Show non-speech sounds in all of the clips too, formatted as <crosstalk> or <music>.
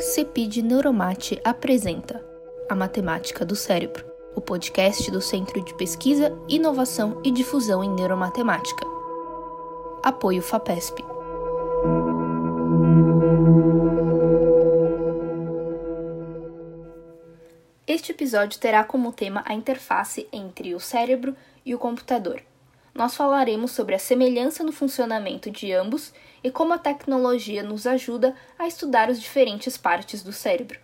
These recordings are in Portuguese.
CEPID Neuromate apresenta A Matemática do Cérebro, o podcast do Centro de Pesquisa, Inovação e Difusão em Neuromatemática. Apoio FAPESP. Este episódio terá como tema a interface entre o cérebro e o computador. Nós falaremos sobre a semelhança no funcionamento de ambos e como a tecnologia nos ajuda a estudar as diferentes partes do cérebro.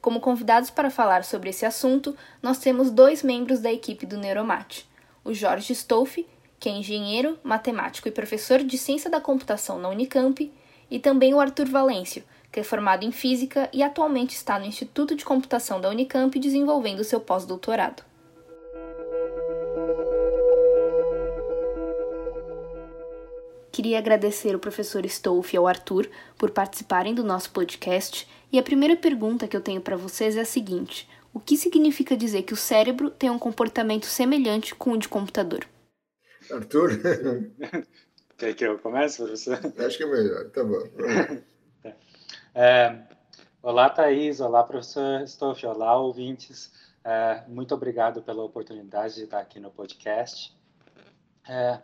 Como convidados para falar sobre esse assunto, nós temos dois membros da equipe do Neuromate: o Jorge Stolfi, que é engenheiro, matemático e professor de ciência da computação na Unicamp, e também o Arthur Valêncio, que é formado em física e atualmente está no Instituto de Computação da Unicamp desenvolvendo seu pós-doutorado. Queria agradecer o professor Stolf e ao Arthur por participarem do nosso podcast. E a primeira pergunta que eu tenho para vocês é a seguinte: o que significa dizer que o cérebro tem um comportamento semelhante com o de computador? Arthur? <laughs> Quer que eu comece, professor? Acho que é melhor, tá bom. <laughs> É, olá, Thaís. Olá, professor Stoff. Olá, ouvintes. É, muito obrigado pela oportunidade de estar aqui no podcast. É,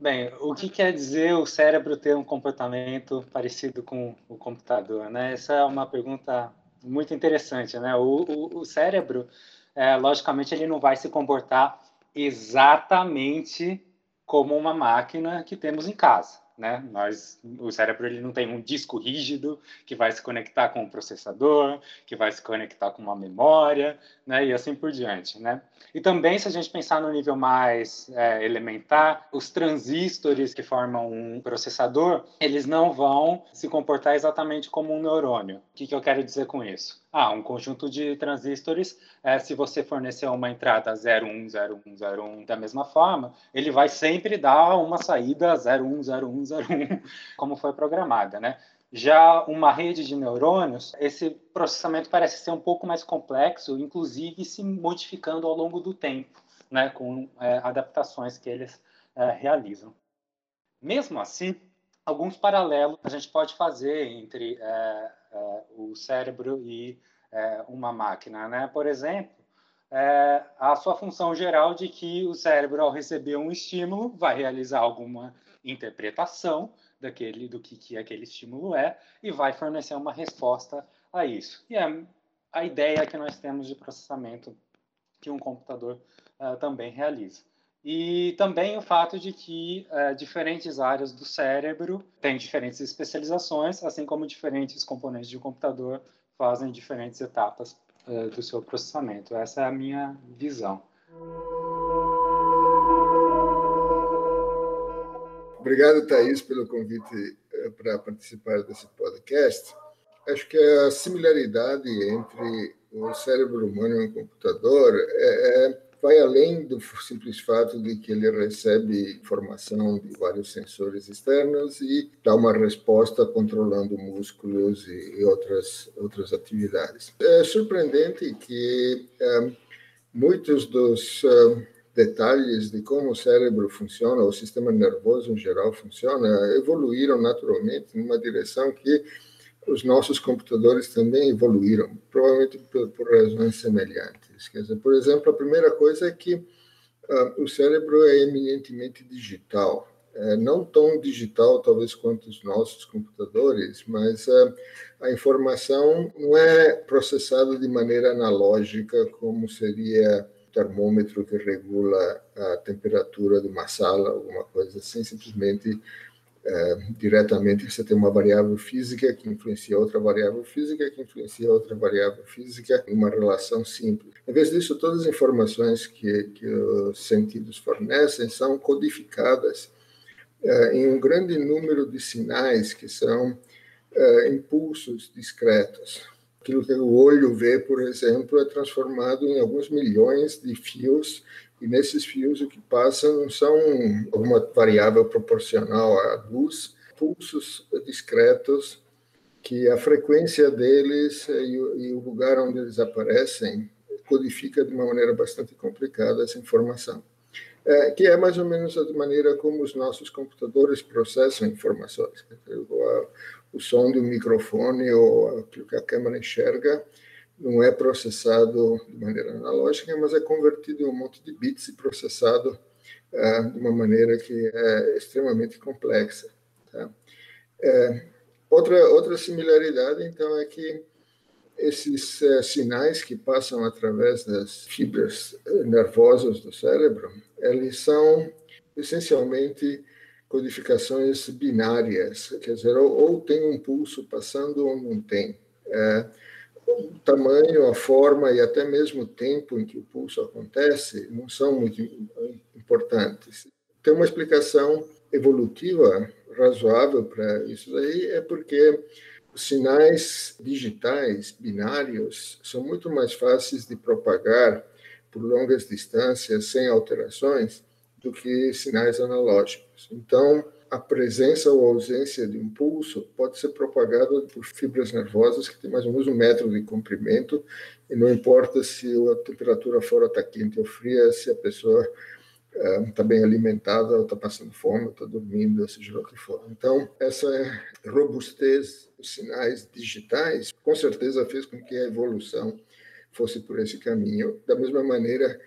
Bem, o que quer dizer o cérebro ter um comportamento parecido com o computador? Né? Essa é uma pergunta muito interessante. Né? O, o, o cérebro, é, logicamente, ele não vai se comportar exatamente como uma máquina que temos em casa né? Nós, o cérebro ele não tem um disco rígido que vai se conectar com o processador, que vai se conectar com uma memória, né? E assim por diante, né? E também, se a gente pensar no nível mais é, elementar, os transistores que formam um processador, eles não vão se comportar exatamente como um neurônio. O que, que eu quero dizer com isso? Ah, um conjunto de transistores, é, se você fornecer uma entrada 010101 da mesma forma, ele vai sempre dar uma saída 010101, <laughs> como foi programada, né? Já uma rede de neurônios, esse processamento parece ser um pouco mais complexo, inclusive se modificando ao longo do tempo, né, com é, adaptações que eles é, realizam. Mesmo assim, alguns paralelos a gente pode fazer entre é, o cérebro e é, uma máquina, né? Por exemplo, é, a sua função geral de que o cérebro, ao receber um estímulo, vai realizar alguma interpretação daquele do que, que aquele estímulo é e vai fornecer uma resposta a isso. E é a ideia que nós temos de processamento que um computador uh, também realiza. E também o fato de que é, diferentes áreas do cérebro têm diferentes especializações, assim como diferentes componentes de um computador fazem diferentes etapas é, do seu processamento. Essa é a minha visão. Obrigado, Thaís, pelo convite é, para participar desse podcast. Acho que a similaridade entre o cérebro humano e o computador é, é vai além do simples fato de que ele recebe informação de vários sensores externos e dá uma resposta controlando músculos e, outras outras atividades. É surpreendente que é, muitos dos é, detalhes de como o cérebro funciona, o sistema nervoso em geral funciona, evoluíram naturalmente numa direção que os nossos computadores também evoluíram, provavelmente por, por razões semelhantes. Quer dizer, por exemplo, a primeira coisa é que uh, o cérebro é eminentemente digital. É, não tão digital, talvez, quanto os nossos computadores, mas uh, a informação não é processada de maneira analógica, como seria o termômetro que regula a temperatura de uma sala, alguma coisa assim, simplesmente é, diretamente você tem uma variável física que influencia outra variável física, que influencia outra variável física, em uma relação simples. Em vez disso, todas as informações que, que os sentidos fornecem são codificadas é, em um grande número de sinais que são é, impulsos discretos. Aquilo que o olho vê, por exemplo, é transformado em alguns milhões de fios e nesses fios o que passa não são uma variável proporcional à luz, pulsos discretos que a frequência deles e o, lugar onde eles aparecem codifica de uma maneira bastante complicada essa informação. é, que é mais ou menos a maneira como os nossos computadores processam informações. O, o som do microfone ou aquilo que a câmera enxerga não é processado de maneira analógica, mas é convertido em um monte de bits e processado é, de uma maneira que é extremamente complexa. Tá? É, outra, outra similaridade, então, é que esses é, sinais que passam através das fibras é, nervosas do cérebro, eles são essencialmente codificações binárias, quer dizer, ou, ou tem um pulso passando ou não tem. É, o tamanho, a forma e até mesmo o tempo em que o pulso acontece não são muito importantes. Tem uma explicação evolutiva razoável para isso aí, é porque os sinais digitais binários são muito mais fáceis de propagar por longas distâncias sem alterações do que sinais analógicos. Então, a presença ou ausência de um pulso pode ser propagada por fibras nervosas que têm mais ou menos um metro de comprimento, e não importa se a temperatura fora está quente ou fria, se a pessoa está eh, bem alimentada, ou está passando fome, está dormindo, seja o que for. Então, essa robustez dos sinais digitais, com certeza fez com que a evolução fosse por esse caminho, da mesma maneira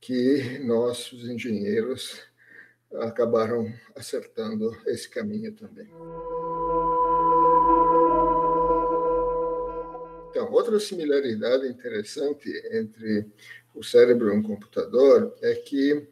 que nós, os engenheiros, acabaram acertando esse caminho também. Então, outra similaridade interessante entre o cérebro e um computador é que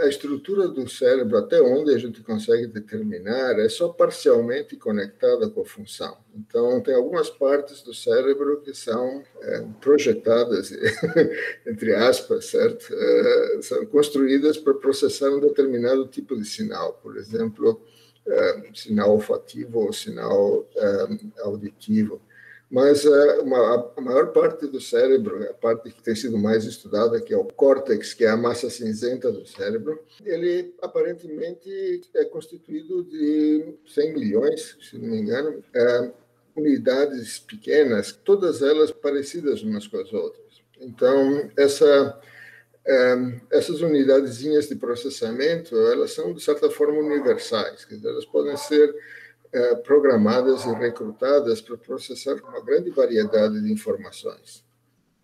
a estrutura do cérebro, até onde a gente consegue determinar, é só parcialmente conectada com a função. Então, tem algumas partes do cérebro que são é, projetadas, <laughs> entre aspas, certo? É, são construídas para processar um determinado tipo de sinal, por exemplo, é, sinal olfativo ou sinal é, auditivo. Mas uh, uma, a maior parte do cérebro, a parte que tem sido mais estudada, que é o córtex, que é a massa cinzenta do cérebro, ele aparentemente é constituído de 100 milhões, se não me engano, uh, unidades pequenas, todas elas parecidas umas com as outras. Então, essa, um, essas unidadezinhas de processamento, elas são, de certa forma, universais, quer dizer, elas podem ser é, programadas e recrutadas para processar uma grande variedade de informações.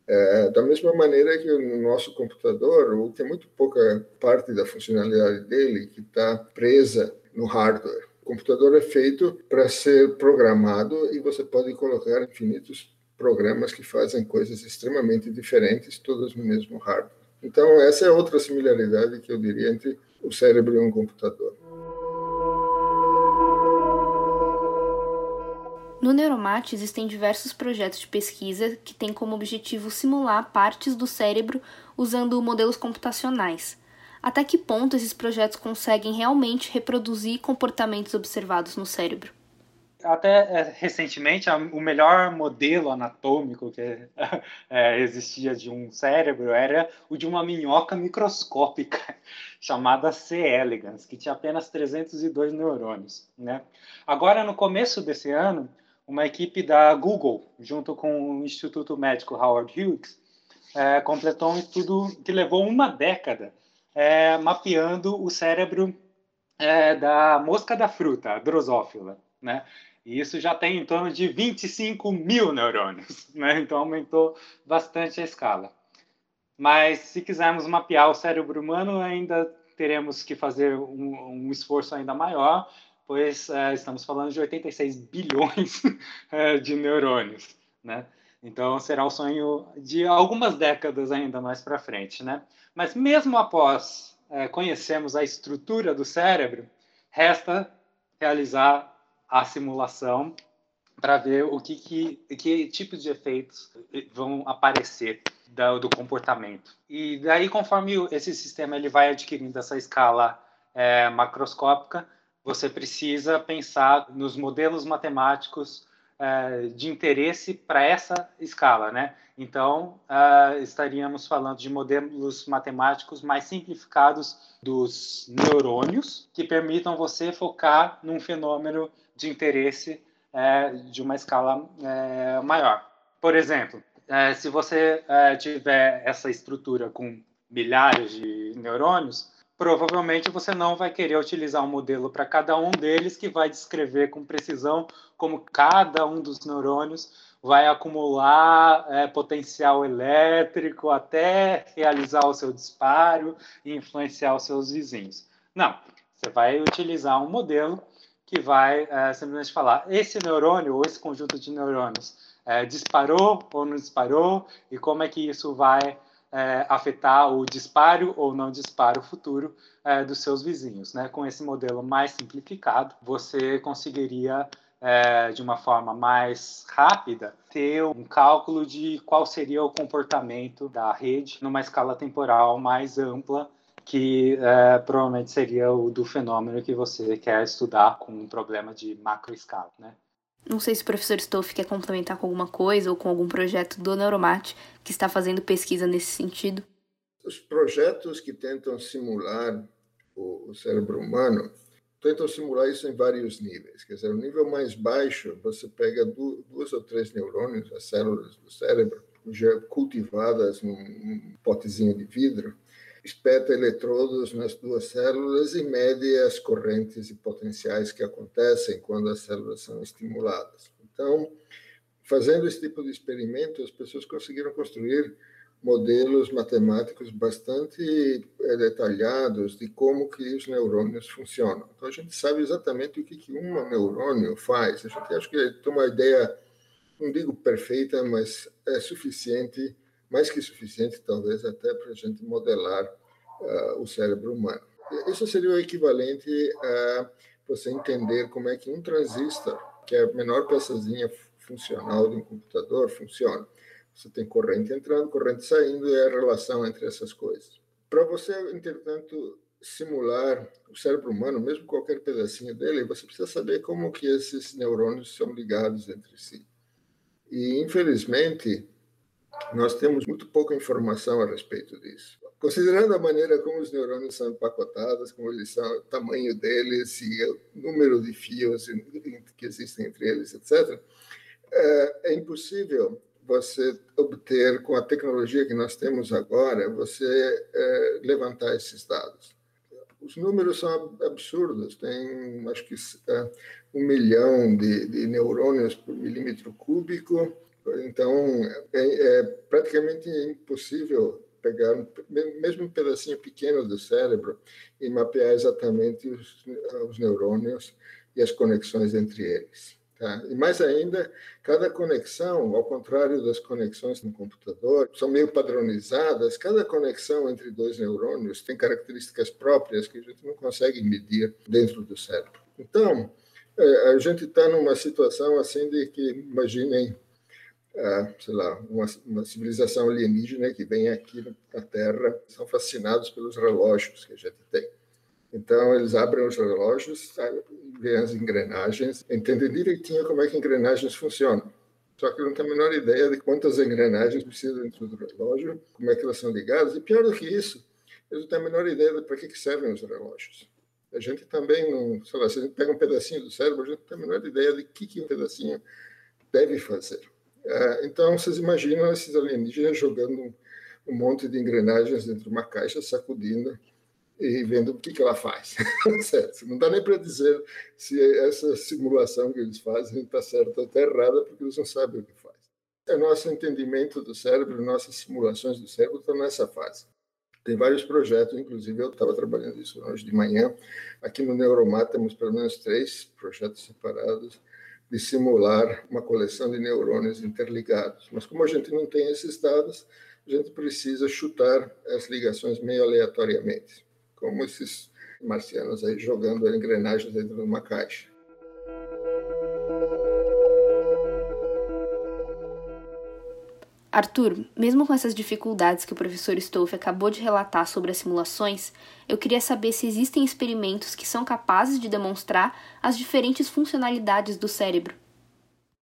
É, da mesma maneira que no nosso computador, tem muito pouca parte da funcionalidade dele que está presa no hardware. O computador é feito para ser programado e você pode colocar infinitos programas que fazem coisas extremamente diferentes, todas no mesmo hardware. Então, essa é outra similaridade que eu diria entre o cérebro e um computador. No Neuromate existem diversos projetos de pesquisa que têm como objetivo simular partes do cérebro usando modelos computacionais. Até que ponto esses projetos conseguem realmente reproduzir comportamentos observados no cérebro? Até é, recentemente, o melhor modelo anatômico que <laughs> é, existia de um cérebro era o de uma minhoca microscópica <laughs> chamada C. elegans, que tinha apenas 302 neurônios. Né? Agora, no começo desse ano, uma equipe da Google, junto com o Instituto Médico Howard Hughes, é, completou um estudo que levou uma década é, mapeando o cérebro é, da mosca da fruta, a drosófila, né? E isso já tem em torno de 25 mil neurônios, <laughs> né? Então aumentou bastante a escala. Mas se quisermos mapear o cérebro humano, ainda teremos que fazer um, um esforço ainda maior pois é, estamos falando de 86 bilhões <laughs> é, de neurônios, né? Então será o sonho de algumas décadas ainda mais para frente, né? Mas mesmo após é, conhecermos a estrutura do cérebro, resta realizar a simulação para ver o que, que, que tipos de efeitos vão aparecer do, do, comportamento. E daí, conforme esse sistema ele vai adquirindo essa escala é, macroscópica, você precisa pensar nos modelos matemáticos uh, de interesse para essa escala, né? Então, uh, estaríamos falando de modelos matemáticos mais simplificados dos neurônios, que permitam você focar num fenômeno de interesse uh, de uma escala maior. Por exemplo, se você tiver essa estrutura com milhares de neurônios, provavelmente você não vai querer utilizar um modelo para cada um deles que vai descrever com precisão como cada um dos neurônios vai acumular é, potencial elétrico até realizar o seu disparo e influenciar os seus vizinhos. Não, você vai utilizar um modelo que vai é, simplesmente falar esse neurônio ou esse conjunto de neurônios é, disparou ou não disparou e como é que isso vai é, afetar o disparo ou não disparo futuro é, dos seus vizinhos. Né? Com esse modelo mais simplificado, você conseguiria, é, de uma forma mais rápida, ter um cálculo de qual seria o comportamento da rede numa escala temporal mais ampla que é, provavelmente seria o do fenômeno que você quer estudar com um problema de macroescala, né? Não sei se o professor Stoff quer complementar com alguma coisa ou com algum projeto do Neuromat que está fazendo pesquisa nesse sentido. Os projetos que tentam simular o, cérebro humano tentam simular isso em vários níveis. Quer dizer, o nível mais baixo, você pega duas ou três neurônios, as células do cérebro, já cultivadas num potezinho de vidro, espeta eletrodos nas duas células e mede as correntes e potenciais que acontecem quando as células são estimuladas. Então, fazendo esse tipo de experimento, as pessoas conseguiram construir modelos matemáticos bastante eh, detalhados de como que os neurônios funcionam. Então a gente sabe exatamente o que que um neurônio faz. A gente acha que tem uma ideia, não digo perfeita, mas é suficiente mais que suficiente, talvez, até para a gente modelar uh, o cérebro humano. Isso seria o equivalente a você entender como é que um transistor, que é a menor peçazinha funcional de um computador, funciona. Você tem corrente entrando, corrente saindo, e a relação entre essas coisas. Para você, entretanto, simular o cérebro humano, mesmo qualquer pedacinho dele, você precisa saber como que esses neurônios são ligados entre si. E, infelizmente, nós temos muito pouca informação a respeito disso. Considerando a maneira como os neurônios são empacotados, como eles são, o tamanho deles e o número de fios que existem entre eles, etc., é, é impossível você obter, com a tecnologia que nós temos agora, você é, levantar esses dados. Os números são absurdos, tem acho que é, um milhão de, de neurônios por milímetro cúbico, então, é, é praticamente impossível pegar um, mesmo um pedacinho pequeno do cérebro e mapear exatamente os, os neurônios e as conexões entre eles. Tá? E mais ainda, cada conexão, ao contrário das conexões no computador, são meio padronizadas. Cada conexão entre dois neurônios tem características próprias que a gente não consegue medir dentro do cérebro. Então, é, a gente está numa situação assim de que, imaginem, é, sei lá, uma, uma, civilização alienígena que vem aqui na Terra, são fascinados pelos relógios que a gente tem. Então, eles abrem os relógios, veem as engrenagens, entendem direitinho como é que engrenagens funcionam. Só que não tem a menor ideia de quantas engrenagens precisam dentro do relógio, como é que elas são ligadas, e pior do que isso, eles não têm a menor ideia de para que, servem os relógios. A gente também não, sei lá, se a gente pega um pedacinho do cérebro, a gente não tem a menor ideia de que, que um pedacinho deve fazer. É, então, vocês imaginam esses alienígenas jogando um monte de engrenagens dentro de uma caixa, sacudindo e vendo o que, que ela faz. <laughs> certo? Não dá nem para dizer se essa simulação que eles fazem está certa ou está errada, porque eles não sabem o que faz. O nosso entendimento do cérebro, nossas simulações do cérebro estão nessa fase. Tem vários projetos, inclusive eu estava trabalhando isso hoje de manhã. Aqui no Neuromat temos pelo menos três projetos separados de simular uma coleção de neurônios interligados. Mas como a gente não tem esses dados, a gente precisa chutar as ligações meio aleatoriamente, como esses marcianos aí jogando engrenagens dentro de uma caixa. Arthur, mesmo com essas dificuldades que o professor Stoff acabou de relatar sobre as simulações, eu queria saber se existem experimentos que são capazes de demonstrar as diferentes funcionalidades do cérebro.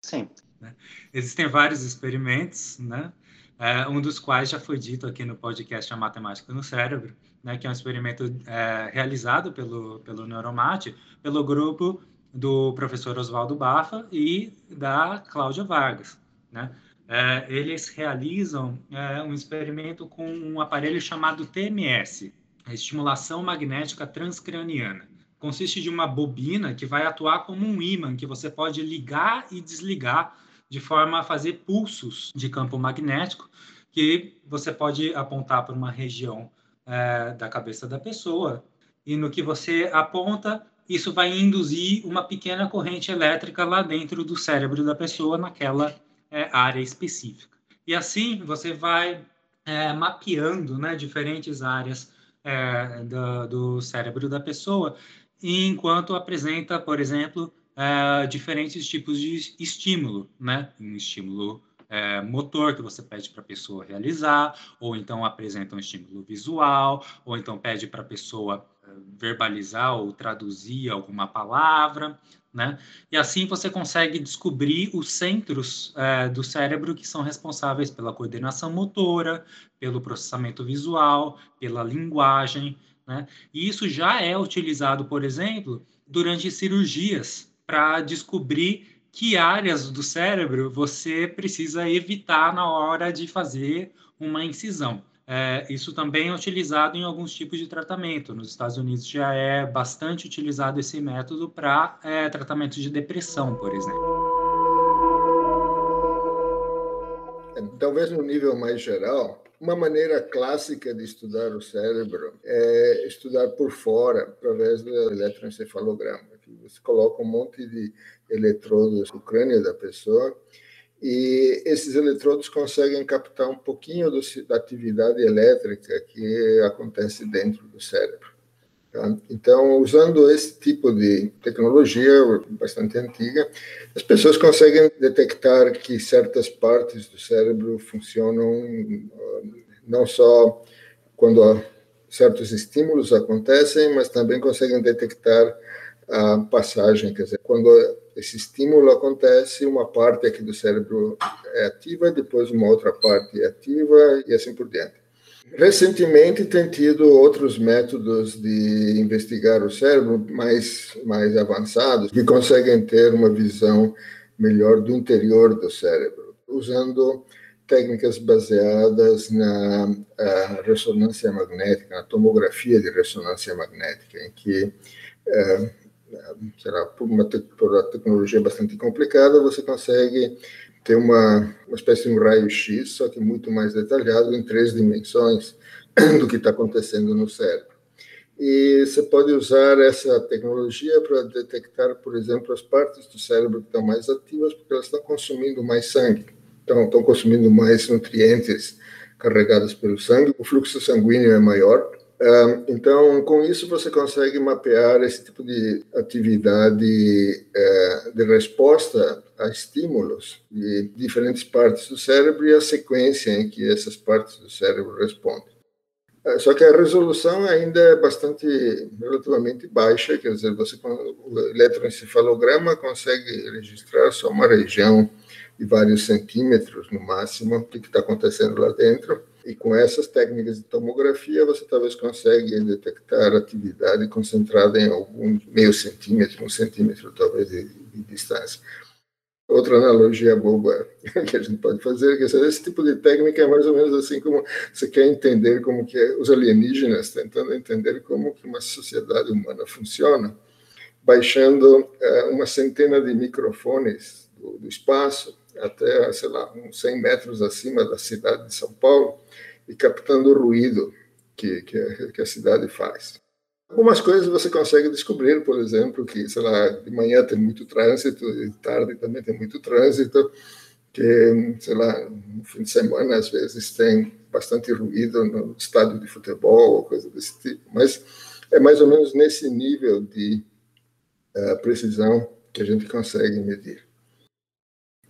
Sim, né? existem vários experimentos, né? É, um dos quais já foi dito aqui no podcast A Matemática no Cérebro, né? que é um experimento é, realizado pelo, pelo Neuromat, pelo grupo do professor Oswaldo Bafa e da Cláudia Vargas. Né? É, eles realizam é, um experimento com um aparelho chamado TMS, a estimulação magnética transcraniana. Consiste de uma bobina que vai atuar como um ímã que você pode ligar e desligar de forma a fazer pulsos de campo magnético que você pode apontar para uma região é, da cabeça da pessoa e no que você aponta isso vai induzir uma pequena corrente elétrica lá dentro do cérebro da pessoa naquela é, área específica. E assim você vai é, mapeando né, diferentes áreas é, do, do, cérebro da pessoa, enquanto apresenta, por exemplo, é, diferentes tipos de estímulo, né? Um estímulo é, motor que você pede para a pessoa realizar, ou então apresenta um estímulo visual, ou então pede para a pessoa é, verbalizar ou traduzir alguma palavra, né? E assim você consegue descobrir os centros é, do cérebro que são responsáveis pela coordenação motora, pelo processamento visual, pela linguagem, né? E isso já é utilizado, por exemplo, durante cirurgias para descobrir que áreas do cérebro você precisa evitar na hora de fazer uma incisão. É, isso também é utilizado em alguns tipos de tratamento. Nos Estados Unidos já é bastante utilizado esse método para é, tratamento de depressão, por exemplo. É, talvez no nível mais geral, uma maneira clássica de estudar o cérebro é estudar por fora, através do eletroencefalograma. Você coloca um monte de eletrodos no crânio da pessoa e esses eletrodos conseguem captar um pouquinho do, da atividade elétrica que acontece dentro do cérebro. Tá? Então, usando esse tipo de tecnologia bastante antiga, as pessoas conseguem detectar que certas partes do cérebro funcionam não só quando certos estímulos acontecem, mas também conseguem detectar a passagem, quer dizer, quando esse estímulo acontece, uma parte aqui do cérebro é ativa, depois uma outra parte é ativa e assim por diante. Recentemente tem tido outros métodos de investigar o cérebro mais mais avançados que conseguem ter uma visão melhor do interior do cérebro, usando técnicas baseadas na ressonância magnética, na tomografia de ressonância magnética, em que é, será por uma, por uma tecnologia bastante complicada, você consegue ter uma, uma espécie de um raio-x, só que muito mais detalhado, em três dimensões, <clears throat> do que está acontecendo no cérebro. E você pode usar essa tecnologia para detectar, por exemplo, as partes do cérebro que estão mais ativas, porque elas estão consumindo mais sangue, então estão consumindo mais nutrientes carregados pelo sangue, o fluxo sanguíneo é maior, então, com isso, você consegue mapear esse tipo de atividade é, de resposta a estímulos de diferentes partes do cérebro e a sequência em que essas partes do cérebro respondem. É, só que a resolução ainda é bastante, relativamente baixa, quer dizer, você, o eletroencefalograma consegue registrar só uma região de vários centímetros no máximo, o que está acontecendo lá dentro e com essas técnicas de tomografia, você talvez consiga detectar atividade concentrada em algum meio centímetro, um centímetro talvez de, de distância. Outra analogia boba <laughs> que a gente pode fazer é que esse tipo de técnica é mais ou menos assim como você quer entender como que é, os alienígenas tentando entender como que uma sociedade humana funciona, baixando é, uma centena de microfones do, do espaço até, sei lá, uns 100 metros acima da cidade de São Paulo e captando o ruído que, que, que a cidade faz. Algumas coisas você consegue descobrir, por exemplo, que, sei lá, de manhã tem muito trânsito, de tarde também tem muito trânsito, que, sei lá, no fim de semana, às vezes, tem bastante ruído no estádio de futebol ou coisa desse tipo. Mas é mais ou menos nesse nível de uh, precisão que a gente consegue medir.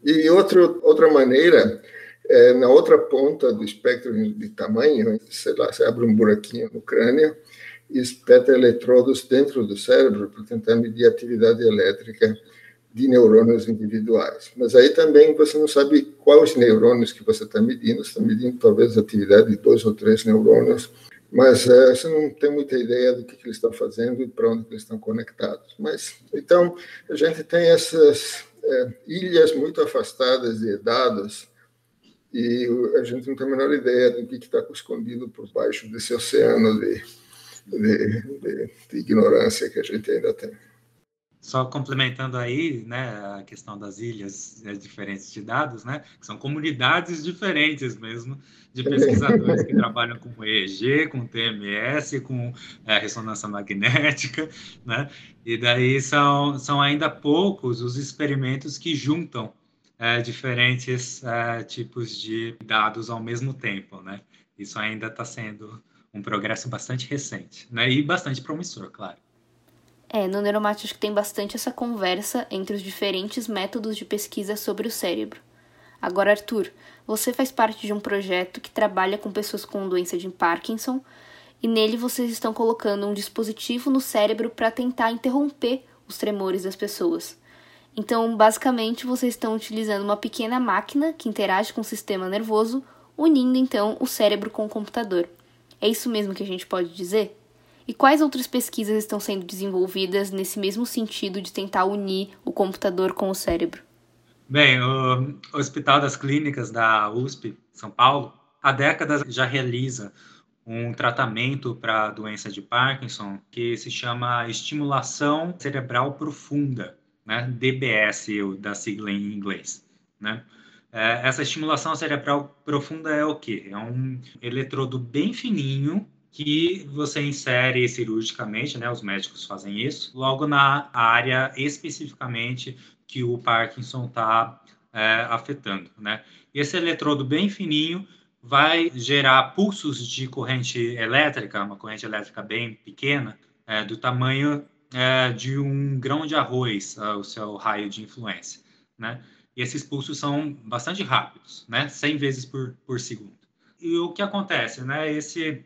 E outro, outra maneira, é, na outra ponta do espectro de tamanho, sei lá, você abre um buraquinho no crânio e espeta eletrodos dentro do cérebro para tentar medir a atividade elétrica de neurônios individuais. Mas aí também você não sabe quais neurônios que você está medindo, você está medindo talvez a atividade de dois ou três neurônios, mas é, você não tem muita ideia do que, que eles estão fazendo e para onde eles estão conectados. Mas então a gente tem essas é, ilhas muito afastadas de dados e a gente não tem a menor ideia do que está escondido por baixo desse oceano de, de, de, de ignorância que a gente ainda tem. Só complementando aí, né, a questão das ilhas é, diferentes de dados, né, que são comunidades diferentes mesmo de pesquisadores que <laughs> trabalham com EEG, com TMS, com é, ressonância magnética, né, e daí são, são ainda poucos os experimentos que juntam é, diferentes é, tipos de dados ao mesmo tempo, né, isso ainda está sendo um progresso bastante recente, né, e bastante promissor, claro. É, no Neuromate acho que tem bastante essa conversa entre os diferentes métodos de pesquisa sobre o cérebro. Agora, Arthur, você faz parte de um projeto que trabalha com pessoas com doença de Parkinson e nele vocês estão colocando um dispositivo no cérebro para tentar interromper os tremores das pessoas. Então, basicamente, vocês estão utilizando uma pequena máquina que interage com o sistema nervoso, unindo então o cérebro com o computador. É isso mesmo que a gente pode dizer? E quais outras pesquisas estão sendo desenvolvidas nesse mesmo sentido de tentar unir o computador com o cérebro? Bem, o Hospital das Clínicas da USP, São Paulo, há décadas já realiza um tratamento para a doença de Parkinson que se chama estimulação cerebral profunda, né? DBS, da sigla em inglês, né? É, essa estimulação cerebral profunda é o quê? É um eletrodo bem fininho que você insere cirurgicamente, né? Os médicos fazem isso, logo na área especificamente que o Parkinson está é, afetando, né? Esse eletrodo bem fininho vai gerar pulsos de corrente elétrica, uma corrente elétrica bem pequena, é, do tamanho é, de um grão de arroz, é, o seu raio de influência, né? E esses pulsos são bastante rápidos, né? 100 vezes por, por segundo. E o que acontece, né? Esse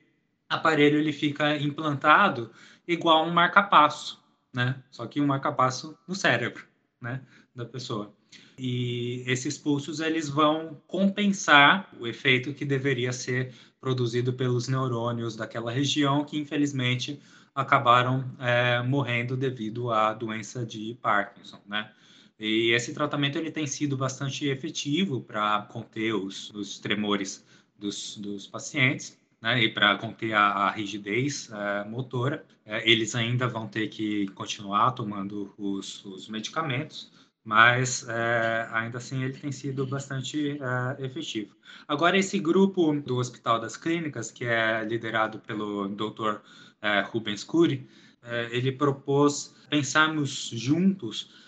aparelho ele fica implantado igual um marca-passo, né? Só que um marca-passo no cérebro, né, da pessoa. E esses pulsos eles vão compensar o efeito que deveria ser produzido pelos neurônios daquela região que infelizmente acabaram é, morrendo devido à doença de Parkinson, né? E esse tratamento ele tem sido bastante efetivo para conter os, os tremores dos, dos pacientes né, e para conter a, a rigidez é, motora, é, eles ainda vão ter que continuar tomando os, os medicamentos, mas é, ainda assim ele tem sido bastante é, efetivo. Agora, esse grupo do Hospital das Clínicas, que é liderado pelo Dr. É, Rubens Cury, é, ele propôs pensarmos juntos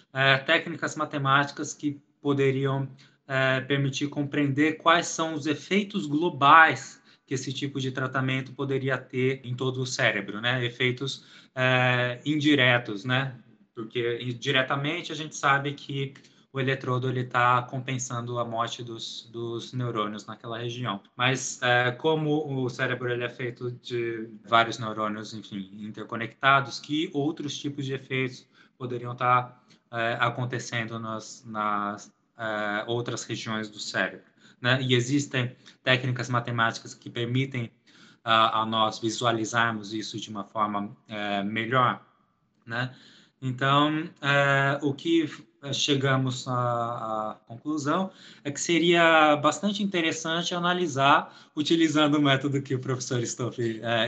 técnicas matemáticas que poderiam permitir compreender quais são os efeitos globais que esse tipo de tratamento poderia ter em todo o cérebro, né? Efeitos é, indiretos, né? Porque diretamente a gente sabe que o eletrodo ele está compensando a morte dos, dos neurônios naquela região. Mas é, como o cérebro ele é feito de vários neurônios, enfim, interconectados, que outros tipos de efeitos poderiam estar tá, é, acontecendo nas, nas é, outras regiões do cérebro né? E existem técnicas matemáticas que permitem uh, a nós visualizarmos isso de uma forma uh, melhor, né? Então, uh, o que chegamos à, à, conclusão é que seria bastante interessante analisar, utilizando o método que o professor Stoff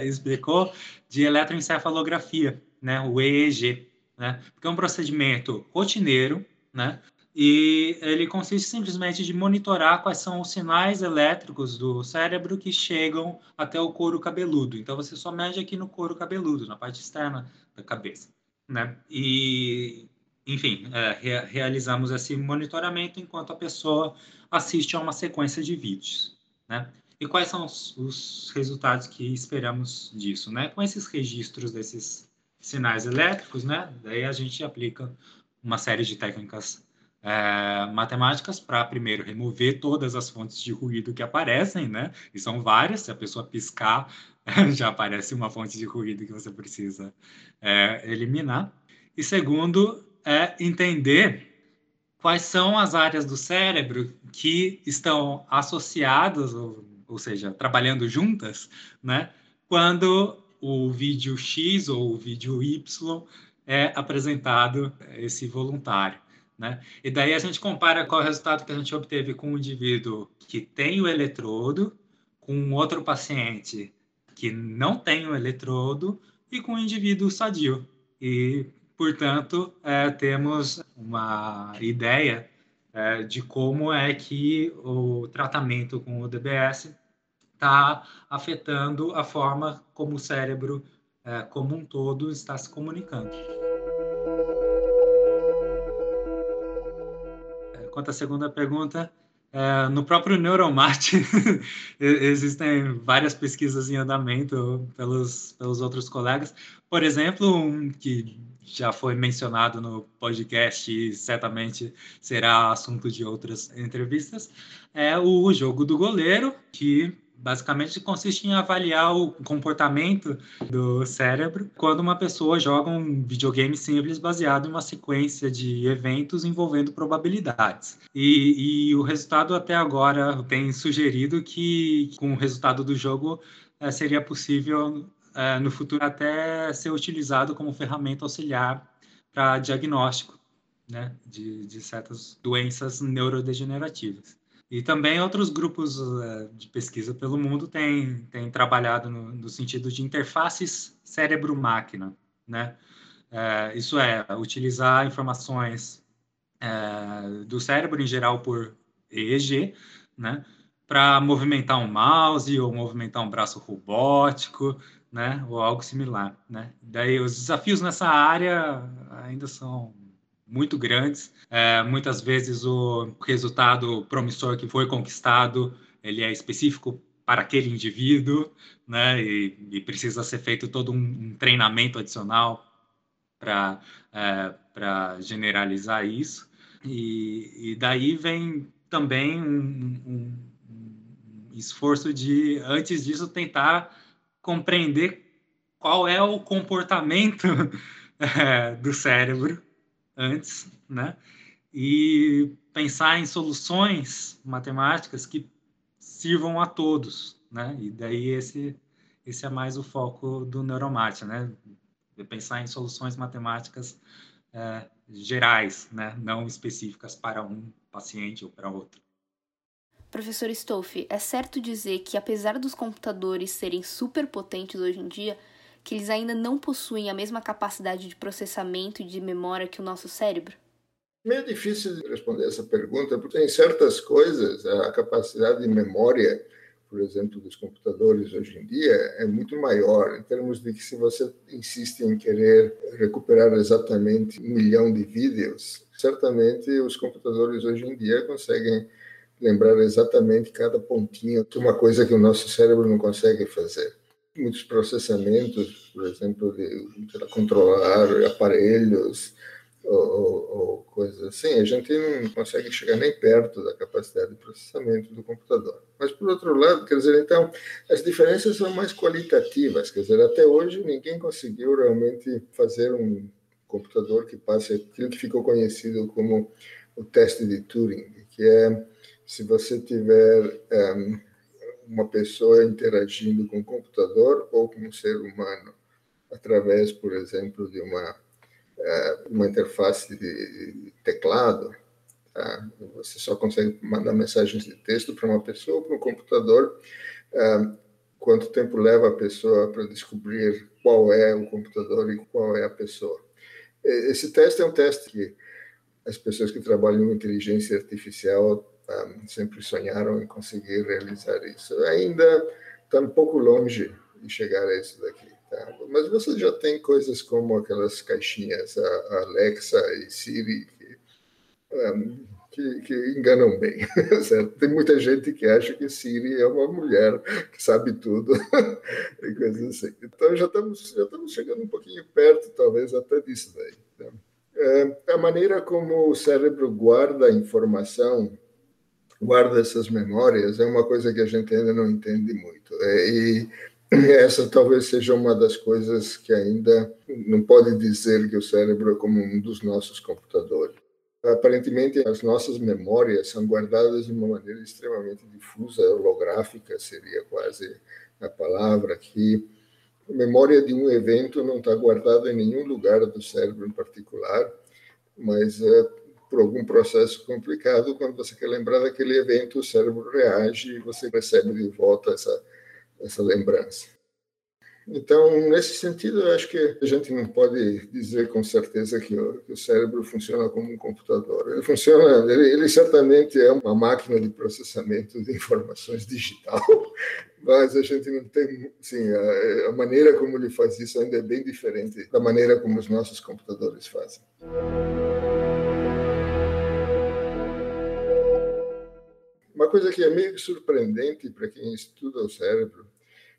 explicou, de eletroencefalografia, né? O EEG, né? Porque é um procedimento rotineiro, né? E ele consiste simplesmente de monitorar quais são os sinais elétricos do cérebro que chegam até o couro cabeludo. Então você só mede aqui no couro cabeludo, na parte externa da cabeça, né? E enfim, é, re realizamos esse monitoramento enquanto a pessoa assiste a uma sequência de vídeos, né? E quais são os, os resultados que esperamos disso, né? Com esses registros desses sinais elétricos, né? Daí a gente aplica uma série de técnicas é, matemáticas para, primeiro, remover todas as fontes de ruído que aparecem, né? E são várias, se a pessoa piscar, <laughs> já aparece uma fonte de ruído que você precisa é, eliminar. E segundo, é entender quais são as áreas do cérebro que estão associadas, ou, ou seja, trabalhando juntas, né? Quando o vídeo X ou o vídeo Y é apresentado esse voluntário Né? E daí a gente compara qual é o resultado que a gente obteve com um indivíduo que tem o eletrodo, com outro paciente que não tem o eletrodo e com um indivíduo sadio. E, portanto, é, temos uma ideia é, de como é que o tratamento com o DBS está afetando a forma como o cérebro é, como um todo está se comunicando. Quanto à segunda pergunta, é, no próprio Neuromate <laughs> existem várias pesquisas em andamento pelos, pelos outros colegas. Por exemplo, um que já foi mencionado no podcast e certamente será assunto de outras entrevistas, é o jogo do goleiro, que basicamente consiste em avaliar o comportamento do cérebro quando uma pessoa joga um videogame simples baseado em uma sequência de eventos envolvendo probabilidades. E, e o resultado até agora tem sugerido que, com o resultado do jogo, é, seria possível é, no futuro até ser utilizado como ferramenta auxiliar para diagnóstico né, de, de certas doenças neurodegenerativas. E também outros grupos uh, de pesquisa pelo mundo têm, têm trabalhado no, no sentido de interfaces cérebro-máquina, né? Uh, isso é, utilizar informações uh, do cérebro em geral por EEG, né? Para movimentar um mouse ou movimentar um braço robótico, né? Ou algo similar, né? Daí os desafios nessa área ainda são muito grandes. É, muitas vezes o resultado promissor que foi conquistado ele é específico para aquele indivíduo, né? E, e precisa ser feito todo um, um treinamento adicional para é, para generalizar isso. E, e, daí vem também um, um, um esforço de, antes disso, tentar compreender qual é o comportamento <laughs> é, do cérebro antes, né? E pensar em soluções matemáticas que sirvam a todos, né? E daí esse esse é mais o foco do Neuromate, né? De pensar em soluções matemáticas é, gerais, né? Não específicas para um paciente ou para outro. Professor Stolfi, é certo dizer que apesar dos computadores serem super potentes hoje em dia, que eles ainda não possuem a mesma capacidade de processamento e de memória que o nosso cérebro? Meio difícil de responder essa pergunta, porque em certas coisas a capacidade de memória, por exemplo, dos computadores hoje em dia é muito maior, em termos de que se você insiste em querer recuperar exatamente um milhão de vídeos, certamente os computadores hoje em dia conseguem lembrar exatamente cada pontinho de uma coisa que o nosso cérebro não consegue fazer muitos processamentos, por exemplo, de, controlar aparelhos ou, ou, ou, coisas assim, a gente não consegue chegar nem perto da capacidade de processamento do computador. Mas, por outro lado, quer dizer, então, as diferenças são mais qualitativas, quer dizer, até hoje ninguém conseguiu realmente fazer um computador que passe aquilo que ficou conhecido como o teste de Turing, que é se você tiver um, uma pessoa interagindo com o computador ou com um ser humano, através, por exemplo, de uma, é, uma interface de teclado. Tá? Você só consegue mandar mensagens de texto para uma pessoa ou para um computador. É, quanto tempo leva a pessoa para descobrir qual é o computador e qual é a pessoa? Esse teste é um teste que as pessoas que trabalham em inteligência artificial um, sempre sonharam em conseguir realizar isso. Ainda está um pouco longe de chegar a isso daqui. Tá? Mas você já tem coisas como aquelas caixinhas, a Alexa e Siri, que, um, que, que enganam bem. <laughs> Certo? Tem muita gente que acha que Siri é uma mulher que sabe tudo <laughs> e coisas assim. Então já estamos, já estamos chegando um pouquinho perto, talvez, até disso daí. Tá? É, a maneira como o cérebro guarda a informação guarda essas memórias é uma coisa que a gente ainda não entende muito. É, e <clears throat> essa talvez seja uma das coisas que ainda não pode dizer que o cérebro é como um dos nossos computadores. Aparentemente, as nossas memórias são guardadas de uma maneira extremamente difusa, holográfica seria quase a palavra aqui. A memória de um evento não está guardada em nenhum lugar do cérebro em particular, mas é, por algum processo complicado, quando você quer lembrar daquele evento, o cérebro reage e você recebe de volta essa, essa lembrança. Então, nesse sentido, eu acho que a gente não pode dizer com certeza que o, que o cérebro funciona como um computador. Ele funciona, ele, ele, certamente é uma máquina de processamento de informações digital, <laughs> mas a gente não tem, sim, a, a maneira como ele faz isso ainda é bem diferente da maneira como os nossos computadores fazem. Coisa que é meio surpreendente para quem estuda o cérebro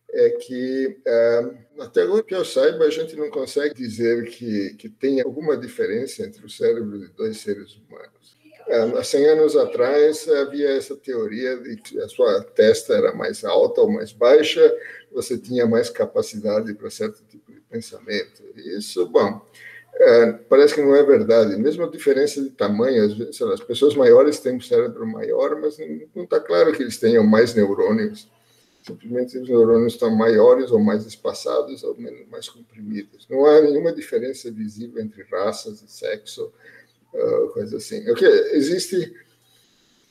é que, é, até agora que eu saiba, a gente não consegue dizer que, que tem alguma diferença entre o cérebro de dois seres humanos. É, há 100 anos atrás havia essa teoria de que a sua testa era mais alta ou mais baixa, você tinha mais capacidade para certo tipo de pensamento. Isso, bom, é, parece que não é verdade. Mesmo a diferença de tamanho, às vezes, as pessoas maiores têm um cérebro maior, mas não está claro que eles tenham mais neurônios simplesmente os neurônios estão maiores ou mais espaçados ou menos, mais comprimidos. Não há nenhuma diferença visível entre raças e sexo, uh, coisa assim. O que existe,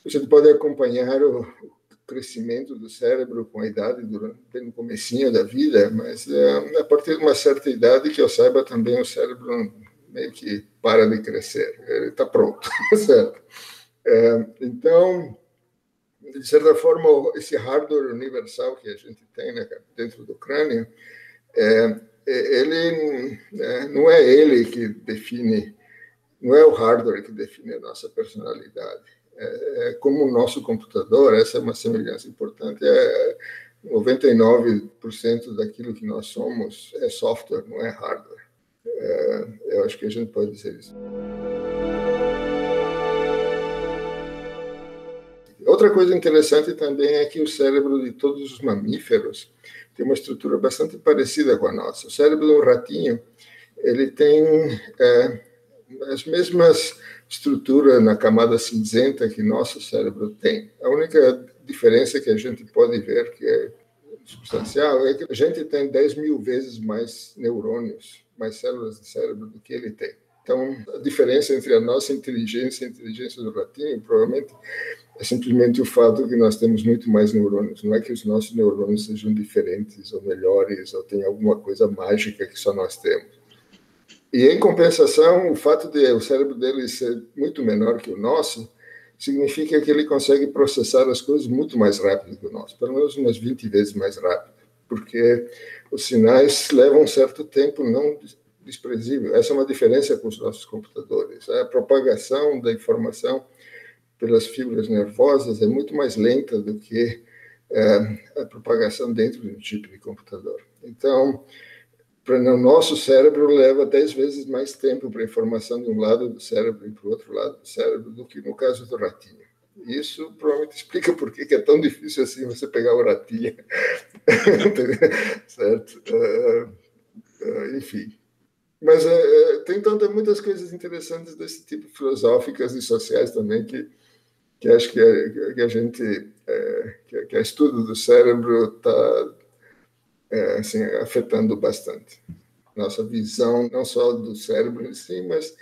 você pode acompanhar o crescimento do cérebro com a idade durante no comecinho da vida, mas uh, a partir de uma certa idade que eu saiba também o cérebro meio que para de crescer, ele está pronto, <laughs> certo? Uh, então de certa forma, esse hardware universal que a gente tem né, dentro do crânio, é, é ele é, não é ele que define, não é o hardware que define a nossa personalidade. É, é como o nosso computador, essa é uma semelhança importante. É, 99% daquilo que nós somos é software, não é hardware. É, eu acho que a gente pode dizer isso. Outra coisa interessante também é que o cérebro de todos os mamíferos tem uma estrutura bastante parecida com a nossa. O cérebro de um ratinho ele tem é, as mesmas estruturas na camada cinzenta que nosso cérebro tem. A única diferença que a gente pode ver, que é substancial, é que a gente tem 10 mil vezes mais neurônios, mais células de cérebro do que ele tem. Então, a diferença entre a nossa inteligência e a inteligência do ratinho provavelmente é simplesmente o fato que nós temos muito mais neurônios. Não é que os nossos neurônios sejam diferentes ou melhores ou tenham alguma coisa mágica que só nós temos. E, em compensação, o fato de o cérebro dele ser muito menor que o nosso significa que ele consegue processar as coisas muito mais rápido que o nosso, pelo menos umas 20 vezes mais rápido, porque os sinais levam um certo tempo não desprezível. Essa é uma diferença com os nossos computadores. A propagação da informação pelas fibras nervosas é muito mais lenta do que é, a propagação dentro de um tipo de computador. Então, para o nosso cérebro leva dez vezes mais tempo para informação de um lado do cérebro e para o outro lado do cérebro do que no caso do ratinho. Isso provavelmente explica por que é tão difícil assim você pegar o ratinho, <laughs> certo? Uh, uh, enfim, mas é, tem tanto, muitas coisas interessantes desse tipo, filosóficas e sociais também, que, que acho que a, que a gente, é, que, que a estudo do cérebro está é, assim, afetando bastante. Nossa visão, não só do cérebro em si, mas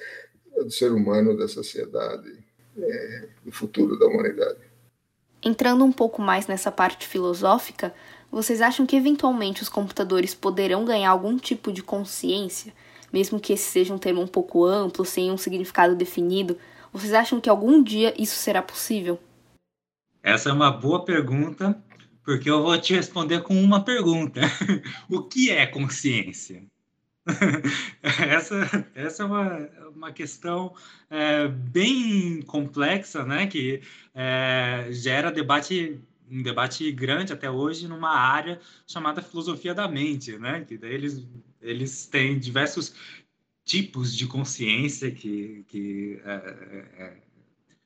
do ser humano, da sociedade, é, do futuro da humanidade. Entrando um pouco mais nessa parte filosófica, vocês acham que eventualmente os computadores poderão ganhar algum tipo de consciência? mesmo que esse seja um termo um pouco amplo, sem um significado definido, vocês acham que algum dia isso será possível? Essa é uma boa pergunta, porque eu vou te responder com uma pergunta: <laughs> o que é consciência? <laughs> essa, essa é uma, uma questão é, bem complexa, né? Que é, gera debate um debate grande até hoje numa área chamada filosofia da mente, né? Que daí eles eles têm diversos tipos de consciência que, que é, é,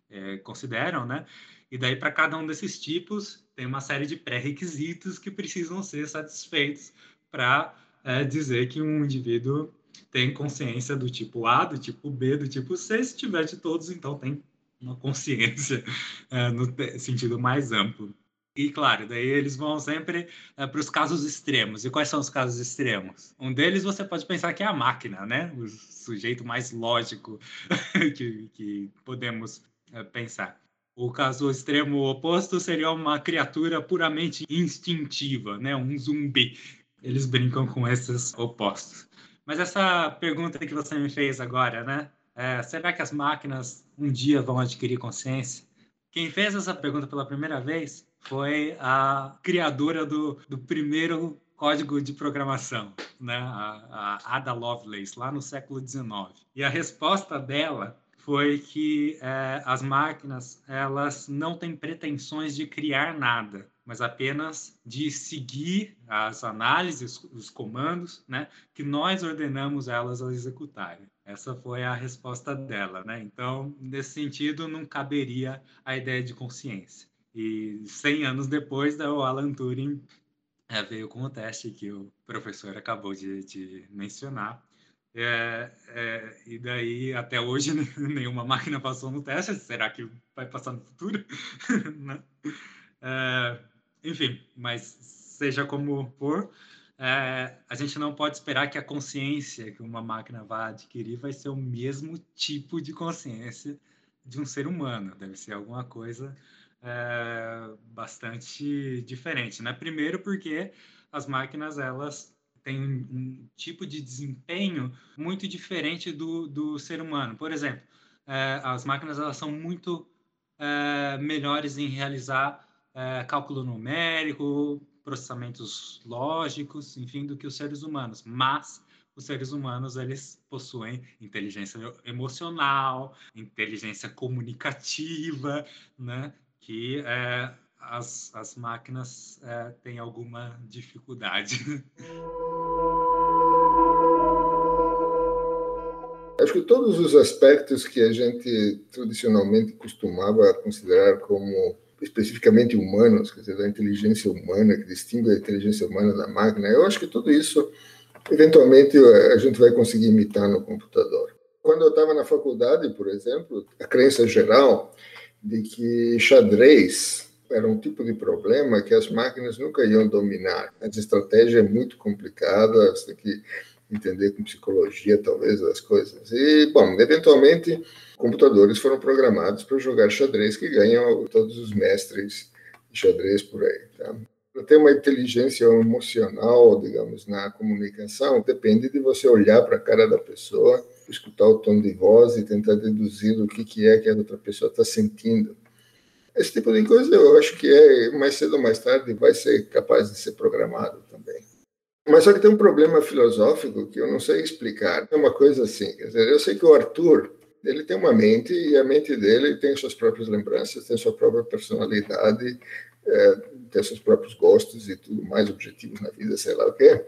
é, é consideram, né? E daí para cada um desses tipos tem uma série de pré-requisitos que precisam ser satisfeitos para é, dizer que um indivíduo tem consciência do tipo A, do tipo B, do tipo C. Se tiver de todos, então tem uma consciência <laughs> é, no sentido mais amplo. E claro, daí eles vão sempre é, para os casos extremos. E quais são os casos extremos? Um deles você pode pensar que é a máquina, né? O sujeito mais lógico <laughs> que, que podemos é, pensar. O caso extremo oposto seria uma criatura puramente instintiva, né? Um zumbi. Eles brincam com esses opostos. Mas essa pergunta que você me fez agora, né? É, será que as máquinas um dia vão adquirir consciência? Quem fez essa pergunta pela primeira vez foi a criadora do, do primeiro código de programação, né? a, a Ada Lovelace, lá no século XIX. E a resposta dela foi que é, as máquinas elas não têm pretensões de criar nada, mas apenas de seguir as análises, os comandos, né, que nós ordenamos elas a executarem. Essa foi a resposta dela, né? Então, nesse sentido, não caberia a ideia de consciência. E 100 anos depois, o Alan Turing é, veio com o teste que o professor acabou de, de mencionar. É, é, e daí, até hoje, <laughs> nenhuma máquina passou no teste. Será que vai passar no futuro? <laughs> Né? é, enfim, mas seja como for, é, a gente não pode esperar que a consciência que uma máquina vai adquirir vai ser o mesmo tipo de consciência de um ser humano. Deve ser alguma coisa é, bastante diferente, né? Primeiro porque as máquinas elas têm um tipo de desempenho muito diferente do, do ser humano. Por exemplo, é, as máquinas elas são muito é, melhores em realizar é, cálculo numérico, processamentos lógicos, enfim, do que os seres humanos. Mas os seres humanos eles possuem inteligência emocional, inteligência comunicativa, né? que é, as, as máquinas é, têm alguma dificuldade. Acho que todos os aspectos que a gente tradicionalmente costumava considerar como especificamente humanos, quer dizer, da inteligência humana, que distingue a inteligência humana da máquina, eu acho que tudo isso, eventualmente, a gente vai conseguir imitar no computador. Quando eu estava na faculdade, por exemplo, a crença geral de que xadrez era um tipo de problema que as máquinas nunca iam dominar. A estratégia é muito complicada, você tem que entender com psicologia, talvez, as coisas. E, bom, eventualmente, computadores foram programados para jogar xadrez, que ganham todos os mestres de xadrez por aí. Tá? Para ter uma inteligência emocional, digamos, na comunicação, depende de você olhar para a cara da pessoa escutar o tom de voz e tentar deduzir o que, que é que a outra pessoa está sentindo. Esse tipo de coisa eu acho que é mais cedo ou mais tarde vai ser capaz de ser programado também. Mas só que tem um problema filosófico que eu não sei explicar. É uma coisa assim, quer dizer, eu sei que o Arthur ele tem uma mente e a mente dele tem suas próprias lembranças, tem sua própria personalidade, é, tem seus próprios gostos e tudo mais, objetivos na vida, sei lá o quê.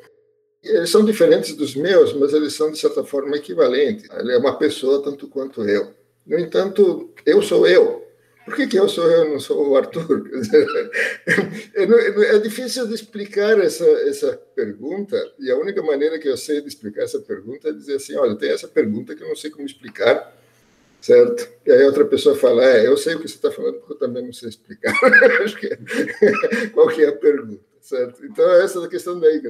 Eles são diferentes dos meus, mas eles são, de certa forma, equivalentes. Ele é uma pessoa tanto quanto eu. No entanto, eu sou eu. Por que, que eu sou eu, não sou o Arthur? <laughs> é difícil de explicar essa, essa pergunta, e a única maneira que eu sei de explicar essa pergunta é dizer assim: olha, tem essa pergunta que eu não sei como explicar, certo? E aí outra pessoa fala: é, eu sei o que você está falando, porque eu também não sei explicar. <laughs> É, <laughs> qual que é a pergunta, certo? Então, essa é a questão daí,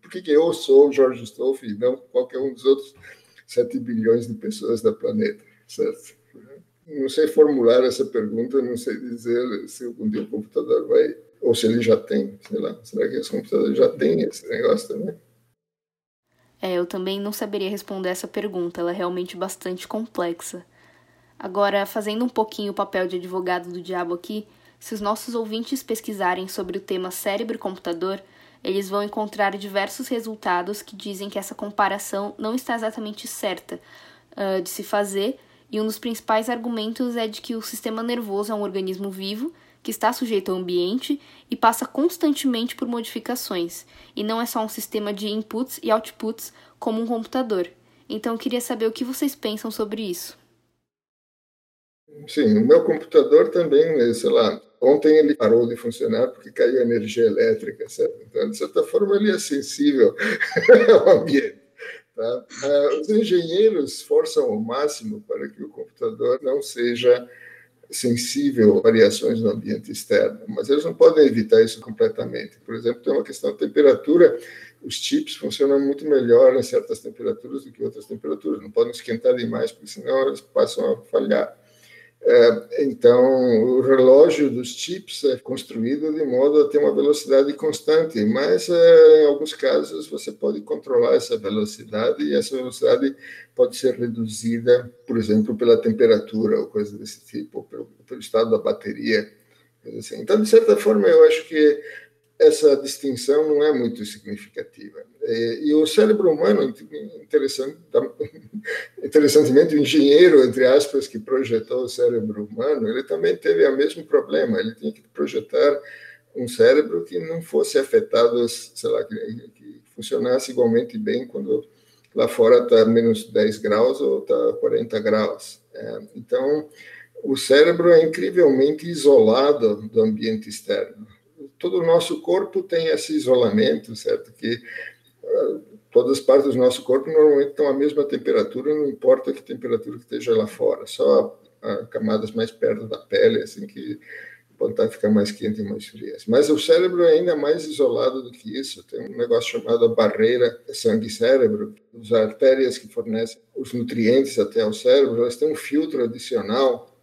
por que, que eu sou o Jorge Stolf e não qualquer um dos outros 7 bilhões de pessoas da planeta, certo? Não sei formular essa pergunta, não sei dizer se algum dia o computador vai, ou se ele já tem, sei lá, será que os computadores já têm esse negócio também? É, eu também não saberia responder essa pergunta, ela é realmente bastante complexa. Agora, fazendo um pouquinho o papel de advogado do diabo aqui, se os nossos ouvintes pesquisarem sobre o tema cérebro e computador, eles vão encontrar diversos resultados que dizem que essa comparação não está exatamente certa uh, de se fazer, e um dos principais argumentos é de que o sistema nervoso é um organismo vivo que está sujeito ao ambiente e passa constantemente por modificações, e não é só um sistema de inputs e outputs como um computador. Então eu queria saber o que vocês pensam sobre isso. Sim, o meu computador também, sei lá, Ontem ele parou de funcionar porque caiu energia elétrica, certo? Então, de certa forma, ele é sensível <laughs> ao ambiente. Tá? Os engenheiros forçam ao máximo para que o computador não seja sensível a variações no ambiente externo, mas eles não podem evitar isso completamente. Por exemplo, tem uma questão de temperatura, os chips funcionam muito melhor em certas temperaturas do que outras temperaturas, não podem esquentar demais, porque senão eles passam a falhar. É, então, o relógio dos chips é construído de modo a ter uma velocidade constante, mas é, em alguns casos você pode controlar essa velocidade e essa velocidade pode ser reduzida, por exemplo, pela temperatura ou coisa desse tipo, pelo, pelo estado da bateria. Assim. Então, de certa forma, eu acho que essa distinção não é muito significativa. E, o cérebro humano, interessante, <laughs> interessantemente, o engenheiro, entre aspas, que projetou o cérebro humano, ele também teve o mesmo problema. Ele tinha que projetar um cérebro que não fosse afetado, sei lá, que, que funcionasse igualmente bem quando lá fora está menos 10 graus ou está 40 graus. É, então, o cérebro é incrivelmente isolado do ambiente externo todo o nosso corpo tem esse isolamento, certo? Que uh, todas as partes do nosso corpo normalmente estão à mesma temperatura, não importa que temperatura que esteja lá fora, só uh, camadas mais perto da pele, assim, que podem ficar mais quente e mais frias. Mas o cérebro é ainda mais isolado do que isso. Tem um negócio chamado barreira sangue-cérebro. As artérias que fornecem os nutrientes até ao cérebro, elas têm um filtro adicional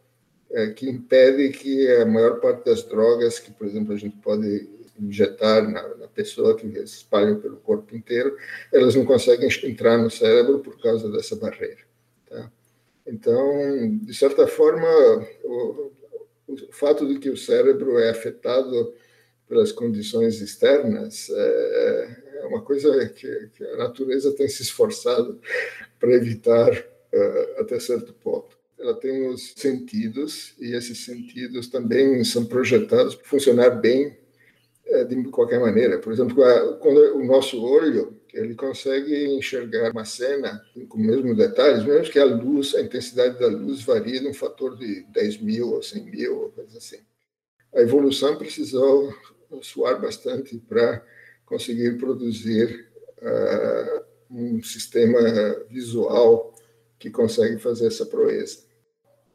é, que impede que a maior parte das drogas que, por exemplo, a gente pode injetar na, na pessoa, que se espalham pelo corpo inteiro, elas não conseguem entrar no cérebro por causa dessa barreira. Tá? Então, de certa forma, o, o fato de que o cérebro é afetado pelas condições externas é, é uma coisa que, que, a natureza tem se esforçado para evitar uh, até certo ponto ela tem os sentidos e esses sentidos também são projetados para funcionar bem é, de qualquer maneira. Por exemplo, quando o nosso olho ele consegue enxergar uma cena com os mesmos detalhes, mesmo que a luz, a intensidade da luz varie de um fator de 10 mil ou 100 mil, ou coisa assim. A evolução precisou suar bastante para conseguir produzir uh, um sistema visual que consegue fazer essa proeza.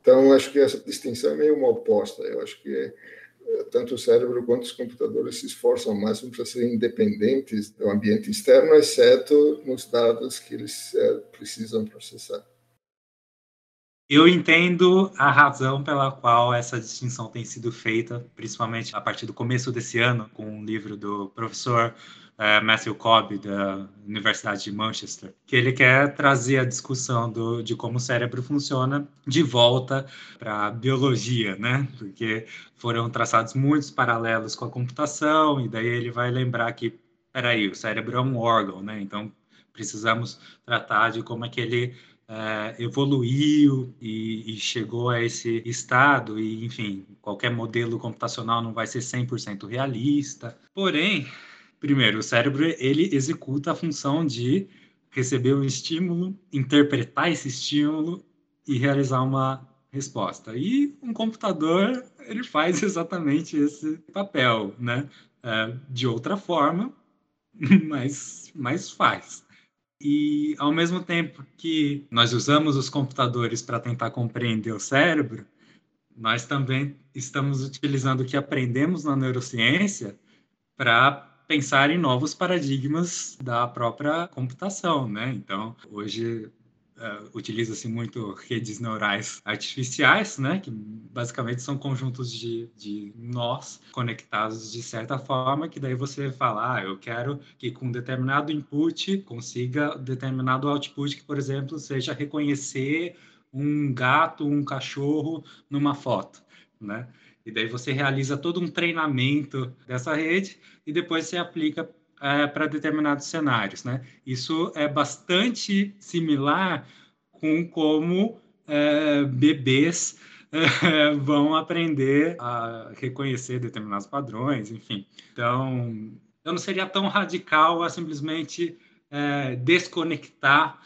Então, acho que essa distinção é meio uma oposta. Eu acho que eh, tanto o cérebro quanto os computadores se esforçam ao máximo para serem independentes do ambiente externo, exceto nos dados que eles é, precisam processar. Eu entendo a razão pela qual essa distinção tem sido feita, principalmente a partir do começo desse ano, com um livro do professor uh, Matthew Cobb, da Universidade de Manchester, que ele quer trazer a discussão do, de como o cérebro funciona de volta para a biologia, né? Porque foram traçados muitos paralelos com a computação, e daí ele vai lembrar que, peraí, o cérebro é um órgão, né? Então, precisamos tratar de como é que ele Uh, evoluiu e, e, chegou a esse estado, e enfim, qualquer modelo computacional não vai ser 100% realista. Porém, primeiro, o cérebro ele executa a função de receber um estímulo, interpretar esse estímulo e realizar uma resposta. E um computador ele faz <laughs> exatamente esse papel, né? Uh, de outra forma, <laughs> mas, mas faz. E ao mesmo tempo que nós usamos os computadores para tentar compreender o cérebro, nós também estamos utilizando o que aprendemos na neurociência para pensar em novos paradigmas da própria computação, né? Então, hoje uh, utiliza-se muito redes neurais artificiais, né, que basicamente são conjuntos de, de nós conectados de certa forma, que daí você fala, ah, eu quero que com determinado input consiga determinado output, que, por exemplo, seja reconhecer um gato, um cachorro numa foto, né? E daí você realiza todo um treinamento dessa rede e depois você aplica é, para determinados cenários, né? Isso é bastante similar com como é, bebês é, <laughs> vão aprender a reconhecer determinados padrões, enfim. Então, eu não seria tão radical a simplesmente desconectar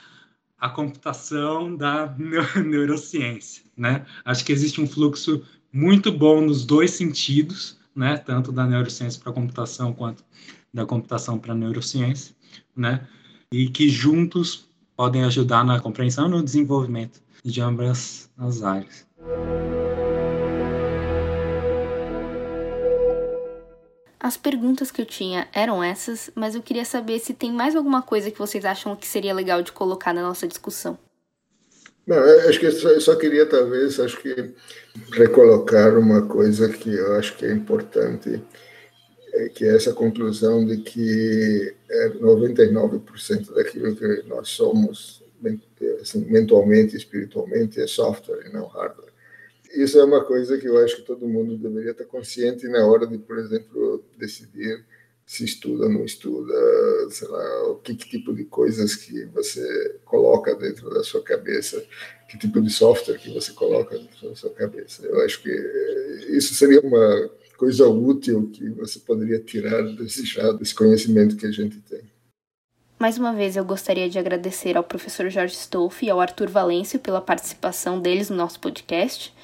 a computação da <laughs> neurociência, né? Acho que existe um fluxo muito bom nos dois sentidos, né, tanto da neurociência para computação quanto da computação para neurociência, né, e que juntos podem ajudar na compreensão e no desenvolvimento de ambas as áreas. As perguntas que eu tinha eram essas, mas eu queria saber se tem mais alguma coisa que vocês acham que seria legal de colocar na nossa discussão. Não, acho que eu só, eu só queria talvez, acho que recolocar uma coisa que eu acho que é importante, é que é essa conclusão de que 99% é daquilo que nós somos, assim, mentalmente, espiritualmente, é software e não hardware. Isso é uma coisa que eu acho que todo mundo deveria estar consciente na hora de, por exemplo, decidir se estuda ou não estuda, sei lá, o que, que, tipo de coisas que você coloca dentro da sua cabeça, que tipo de software que você coloca dentro da sua cabeça. Eu acho que isso seria uma coisa útil que você poderia tirar desse, já, desse conhecimento que a gente tem. Mais uma vez, eu gostaria de agradecer ao professor Jorge Stolf e ao Arthur Valêncio pela participação deles no nosso podcast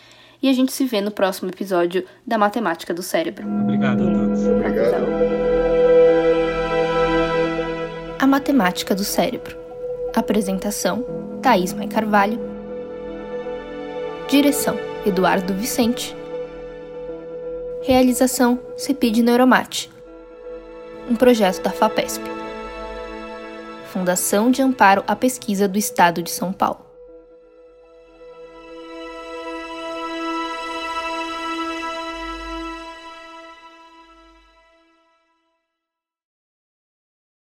e a gente se vê no próximo episódio da Matemática do Cérebro. Obrigado a todos. Obrigado. Matemática do Cérebro. Apresentação: Thaís Mai Carvalho. Direção: Eduardo Vicente. Realização: Cepid Neuromate. Um projeto da FAPESP. Fundação de Amparo à Pesquisa do Estado de São Paulo.